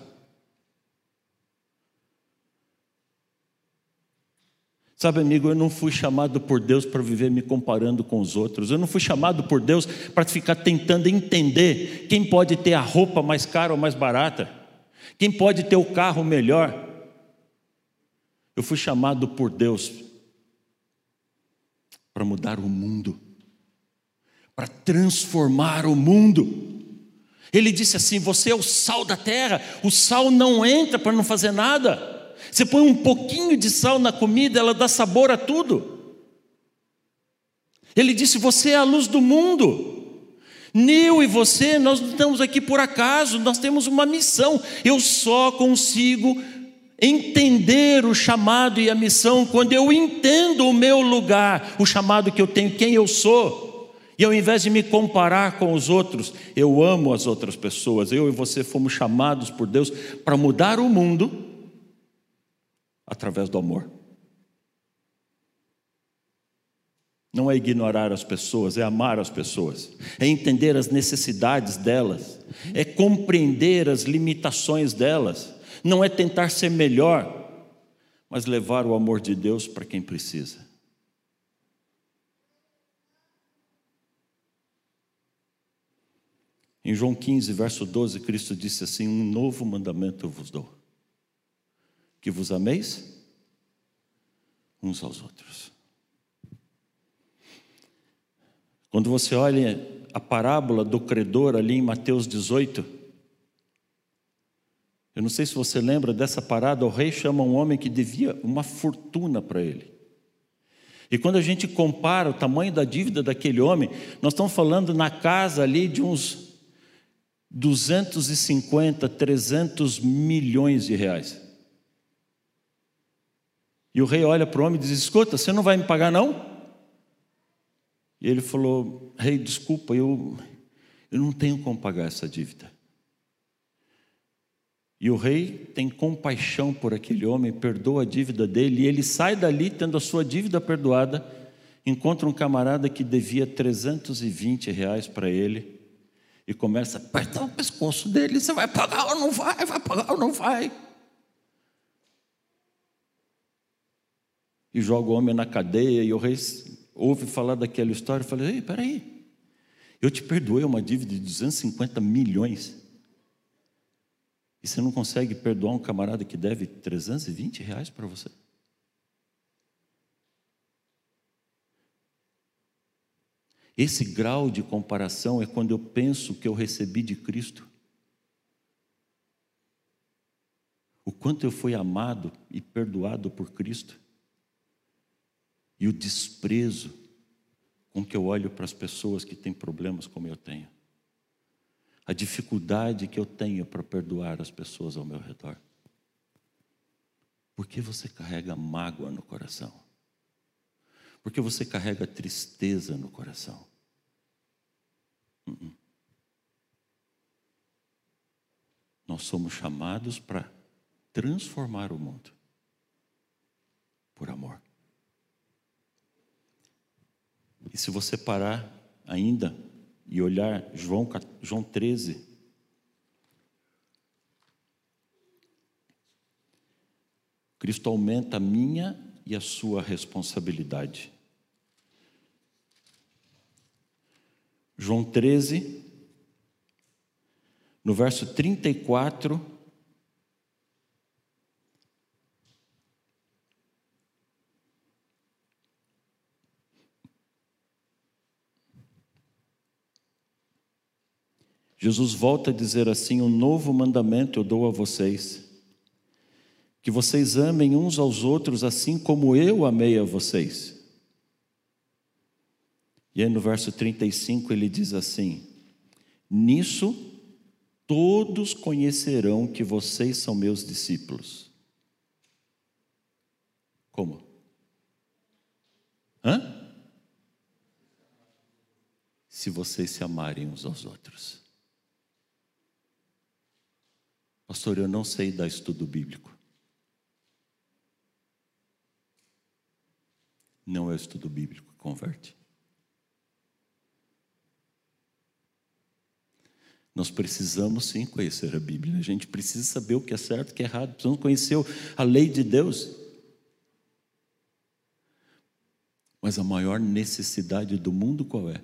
Sabe, amigo, eu não fui chamado por Deus para viver me comparando com os outros. Eu não fui chamado por Deus para ficar tentando entender quem pode ter a roupa mais cara ou mais barata, quem pode ter o carro melhor. Eu fui chamado por Deus para mudar o mundo, para transformar o mundo. Ele disse assim: Você é o sal da terra, o sal não entra para não fazer nada. Você põe um pouquinho de sal na comida, ela dá sabor a tudo. Ele disse: Você é a luz do mundo. Eu e você, nós não estamos aqui por acaso, nós temos uma missão. Eu só consigo entender o chamado e a missão, quando eu entendo o meu lugar, o chamado que eu tenho, quem eu sou, e ao invés de me comparar com os outros, eu amo as outras pessoas. Eu e você fomos chamados por Deus para mudar o mundo através do amor. Não é ignorar as pessoas, é amar as pessoas, é entender as necessidades delas, é compreender as limitações delas, não é tentar ser melhor, mas levar o amor de Deus para quem precisa. Em João 15, verso 12, Cristo disse assim: Um novo mandamento eu vos dou, que vos ameis uns aos outros. Quando você olha a parábola do credor ali em Mateus 18, eu não sei se você lembra dessa parada, o rei chama um homem que devia uma fortuna para ele. E quando a gente compara o tamanho da dívida daquele homem, nós estamos falando na casa ali de uns 250, 300 milhões de reais. E o rei olha para o homem e diz: Escuta, você não vai me pagar não? E ele falou: Rei, desculpa, eu, eu não tenho como pagar essa dívida. E o rei tem compaixão por aquele homem, perdoa a dívida dele, e ele sai dali tendo a sua dívida perdoada, encontra um camarada que devia 320 reais para ele, e começa a apertar o pescoço dele: você vai pagar ou não vai? Vai pagar ou não vai? E joga o homem na cadeia, e o rei ouve falar daquela história, fala: Ei, peraí, eu te perdoei uma dívida de 250 milhões. E você não consegue perdoar um camarada que deve 320 reais para você? Esse grau de comparação é quando eu penso que eu recebi de Cristo. O quanto eu fui amado e perdoado por Cristo e o desprezo com que eu olho para as pessoas que têm problemas como eu tenho. A dificuldade que eu tenho para perdoar as pessoas ao meu redor. Por que você carrega mágoa no coração? Por que você carrega tristeza no coração? Uh -uh. Nós somos chamados para transformar o mundo por amor. E se você parar ainda e olhar João, João 13, Cristo aumenta a minha e a sua responsabilidade. João 13, no verso 34 Jesus volta a dizer assim: Um novo mandamento eu dou a vocês, que vocês amem uns aos outros assim como eu amei a vocês. E aí no verso 35 ele diz assim: Nisso todos conhecerão que vocês são meus discípulos. Como? Hã? Se vocês se amarem uns aos outros. Pastor, eu não sei dar estudo bíblico. Não é o estudo bíblico que converte. Nós precisamos sim conhecer a Bíblia. A gente precisa saber o que é certo e o que é errado. Precisamos conhecer a lei de Deus. Mas a maior necessidade do mundo qual é?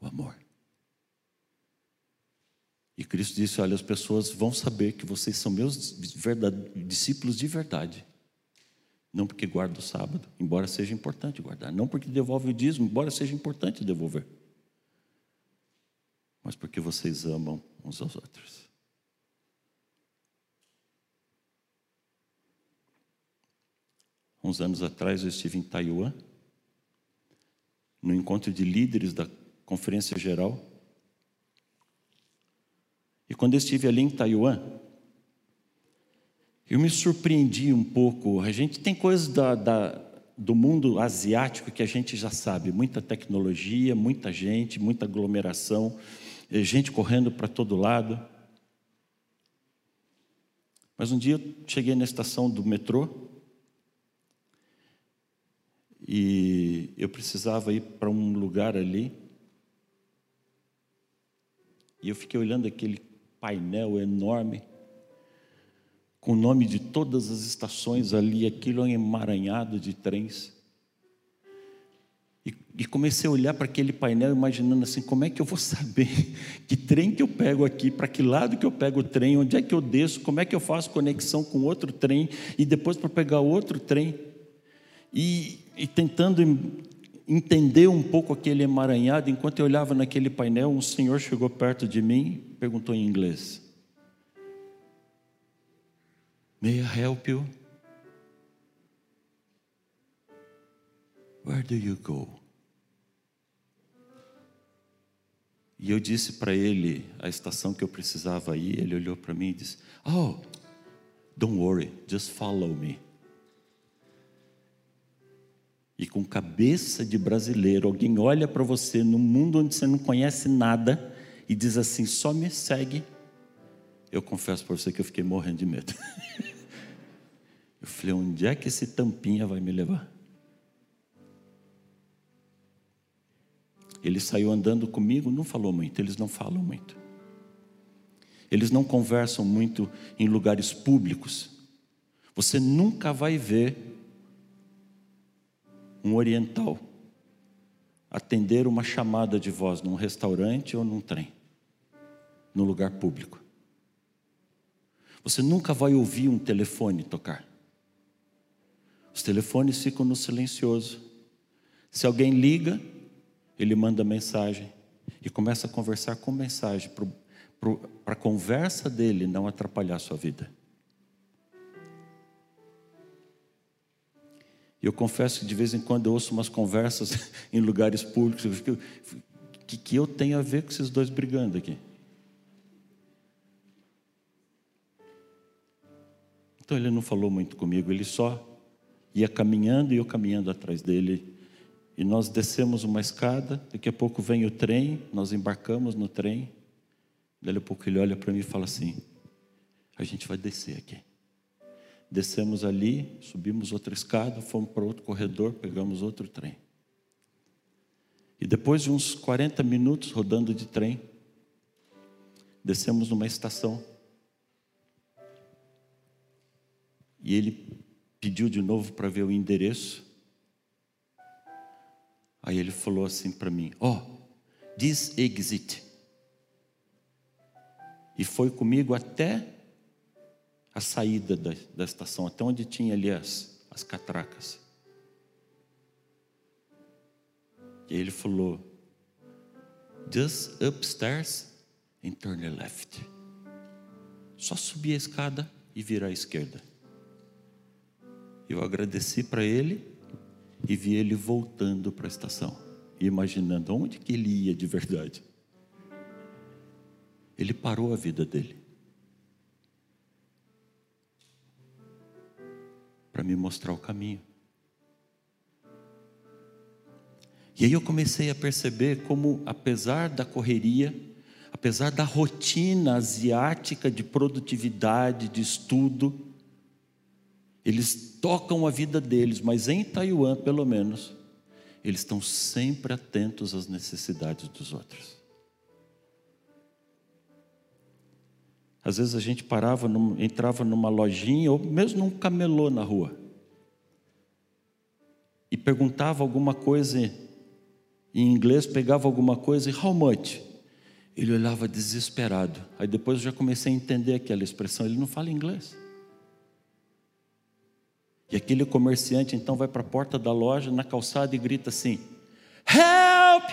O amor. E Cristo disse: Olha, as pessoas vão saber que vocês são meus discípulos de verdade. Não porque guarda o sábado, embora seja importante guardar. Não porque devolve o dízimo, embora seja importante devolver. Mas porque vocês amam uns aos outros. Uns anos atrás eu estive em Taiwan, no encontro de líderes da Conferência Geral e quando eu estive ali em Taiwan, Eu me surpreendi um pouco. A gente tem coisas da, da, do mundo asiático que a gente já sabe: muita tecnologia, muita gente, muita aglomeração, gente correndo para todo lado. Mas um dia eu cheguei na estação do metrô e eu precisava ir para um lugar ali. E eu fiquei olhando aquele painel enorme, com o nome de todas as estações ali, aquilo é emaranhado de trens. E, e comecei a olhar para aquele painel, imaginando assim: como é que eu vou saber [laughs] que trem que eu pego aqui, para que lado que eu pego o trem, onde é que eu desço, como é que eu faço conexão com outro trem, e depois para pegar outro trem. E, e tentando entender um pouco aquele emaranhado, enquanto eu olhava naquele painel, um senhor chegou perto de mim e perguntou em inglês: May I help you? Where do you go? E eu disse para ele a estação que eu precisava ir. Ele olhou para mim e disse: Oh, don't worry, just follow me e com cabeça de brasileiro, alguém olha para você num mundo onde você não conhece nada e diz assim: só me segue. Eu confesso para você que eu fiquei morrendo de medo. [laughs] eu falei: onde é que esse tampinha vai me levar? Ele saiu andando comigo, não falou muito, eles não falam muito. Eles não conversam muito em lugares públicos. Você nunca vai ver um oriental atender uma chamada de voz num restaurante ou num trem, num lugar público. Você nunca vai ouvir um telefone tocar. Os telefones ficam no silencioso. Se alguém liga, ele manda mensagem e começa a conversar com mensagem para a conversa dele não atrapalhar a sua vida. Eu confesso que de vez em quando eu ouço umas conversas [laughs] em lugares públicos, que, que eu tenho a ver com esses dois brigando aqui? Então ele não falou muito comigo, ele só ia caminhando e eu caminhando atrás dele. E nós descemos uma escada, daqui a pouco vem o trem, nós embarcamos no trem. Daí a pouco ele olha para mim e fala assim: A gente vai descer aqui. Descemos ali, subimos outra escada, fomos para outro corredor, pegamos outro trem. E depois de uns 40 minutos rodando de trem, descemos numa estação. E ele pediu de novo para ver o endereço. Aí ele falou assim para mim: Ó, oh, this exit. E foi comigo até a saída da, da estação, até onde tinha ali as, as catracas. E ele falou: Just upstairs and turn left. Só subir a escada e virar à esquerda. Eu agradeci para ele e vi ele voltando para a estação, imaginando onde que ele ia de verdade. Ele parou a vida dele. para me mostrar o caminho. E aí eu comecei a perceber como, apesar da correria, apesar da rotina asiática de produtividade, de estudo, eles tocam a vida deles, mas em Taiwan, pelo menos, eles estão sempre atentos às necessidades dos outros. Às vezes a gente parava, entrava numa lojinha ou mesmo num camelô na rua e perguntava alguma coisa em inglês, pegava alguma coisa e how much? Ele olhava desesperado. Aí depois eu já comecei a entender aquela expressão. Ele não fala inglês. E aquele comerciante então vai para a porta da loja na calçada e grita assim: Help!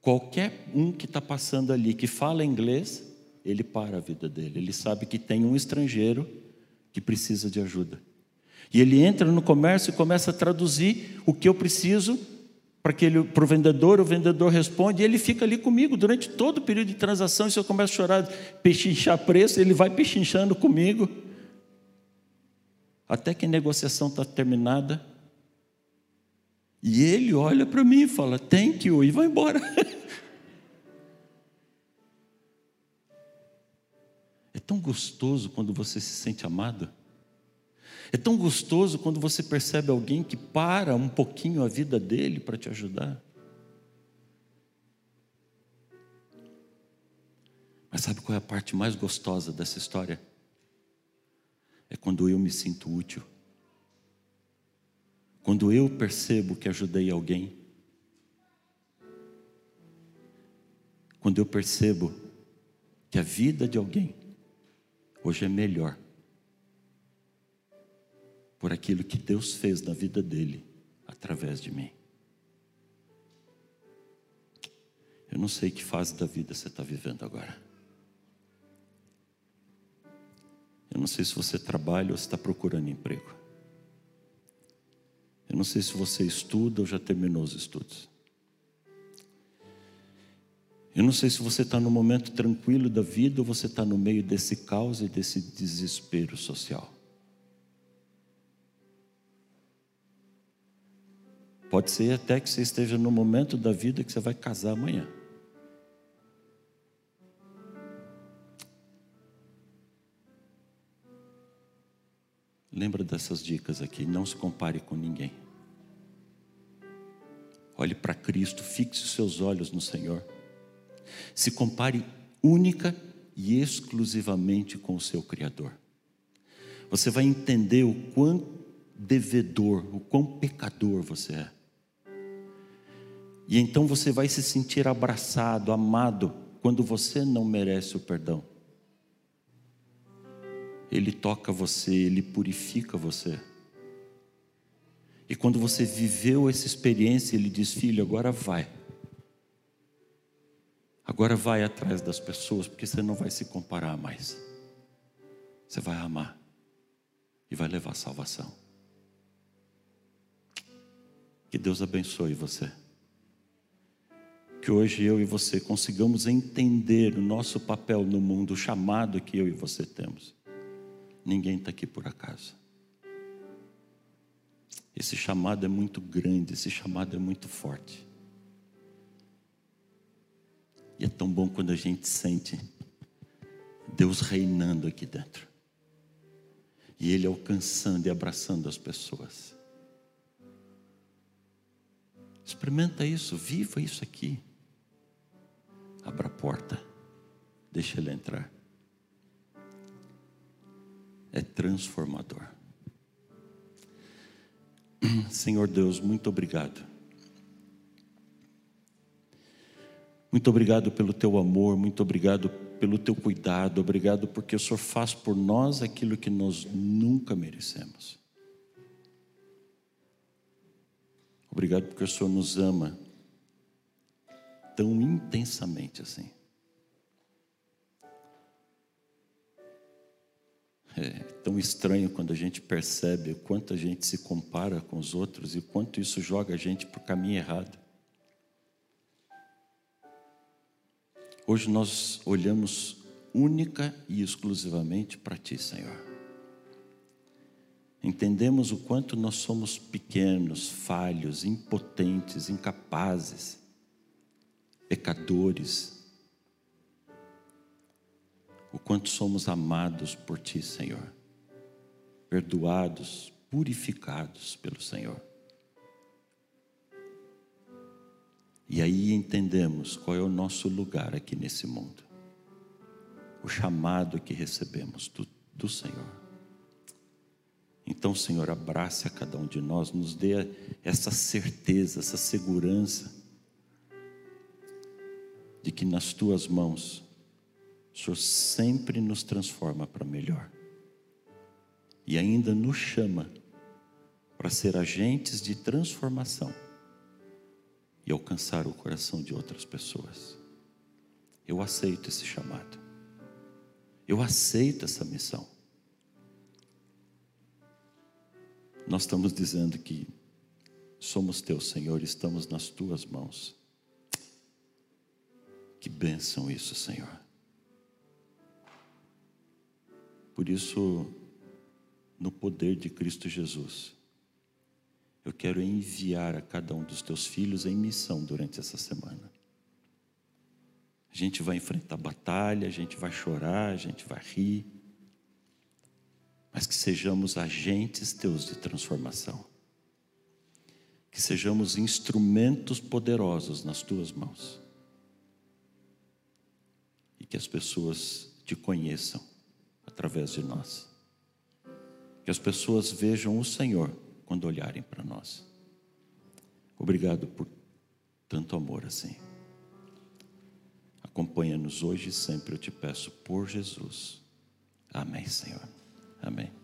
Qualquer um que está passando ali que fala inglês, ele para a vida dele. Ele sabe que tem um estrangeiro que precisa de ajuda. E ele entra no comércio e começa a traduzir o que eu preciso para o vendedor, o vendedor responde, e ele fica ali comigo durante todo o período de transação. E se eu começo a chorar, pechinchar preço, ele vai pechinchando comigo. Até que a negociação está terminada. E ele olha para mim e fala, thank you, e vai embora. [laughs] É tão gostoso quando você se sente amado. É tão gostoso quando você percebe alguém que para um pouquinho a vida dele para te ajudar. Mas sabe qual é a parte mais gostosa dessa história? É quando eu me sinto útil. Quando eu percebo que ajudei alguém. Quando eu percebo que a vida de alguém hoje é melhor por aquilo que Deus fez na vida dele através de mim. Eu não sei que fase da vida você está vivendo agora. Eu não sei se você trabalha ou está procurando emprego. Eu não sei se você estuda ou já terminou os estudos. Eu não sei se você está no momento tranquilo da vida ou você está no meio desse caos e desse desespero social. Pode ser até que você esteja no momento da vida que você vai casar amanhã. Lembra dessas dicas aqui, não se compare com ninguém. Olhe para Cristo, fixe os seus olhos no Senhor. Se compare única e exclusivamente com o seu Criador. Você vai entender o quão devedor, o quão pecador você é. E então você vai se sentir abraçado, amado, quando você não merece o perdão. Ele toca você, ele purifica você. E quando você viveu essa experiência, ele diz: Filho, agora vai. Agora vai atrás das pessoas, porque você não vai se comparar mais. Você vai amar e vai levar salvação. Que Deus abençoe você que hoje eu e você consigamos entender o nosso papel no mundo, o chamado que eu e você temos. Ninguém está aqui por acaso. Esse chamado é muito grande, esse chamado é muito forte. E é tão bom quando a gente sente Deus reinando aqui dentro. E Ele alcançando e abraçando as pessoas. Experimenta isso, viva isso aqui. Abra a porta, deixa ele entrar. É transformador. [clears throat] Senhor Deus, muito obrigado. Muito obrigado pelo teu amor, muito obrigado pelo teu cuidado, obrigado porque o Senhor faz por nós aquilo que nós nunca merecemos. Obrigado porque o Senhor nos ama tão intensamente assim. É tão estranho quando a gente percebe o quanto a gente se compara com os outros e o quanto isso joga a gente para o caminho errado. Hoje nós olhamos única e exclusivamente para Ti, Senhor. Entendemos o quanto nós somos pequenos, falhos, impotentes, incapazes pecadores, o quanto somos amados por Ti, Senhor, perdoados, purificados pelo Senhor. E aí entendemos qual é o nosso lugar aqui nesse mundo, o chamado que recebemos do, do Senhor. Então, Senhor, abrace a cada um de nós, nos dê essa certeza, essa segurança de que nas tuas mãos Senhor sempre nos transforma para melhor. E ainda nos chama para ser agentes de transformação e alcançar o coração de outras pessoas. Eu aceito esse chamado. Eu aceito essa missão. Nós estamos dizendo que Somos teus, Senhor, estamos nas tuas mãos. Que bênção isso, Senhor. Por isso, no poder de Cristo Jesus, eu quero enviar a cada um dos teus filhos em missão durante essa semana. A gente vai enfrentar batalha, a gente vai chorar, a gente vai rir, mas que sejamos agentes teus de transformação, que sejamos instrumentos poderosos nas tuas mãos. E que as pessoas te conheçam através de nós, que as pessoas vejam o Senhor quando olharem para nós. Obrigado por tanto amor assim. Acompanha-nos hoje e sempre, eu te peço, por Jesus. Amém, Senhor. Amém.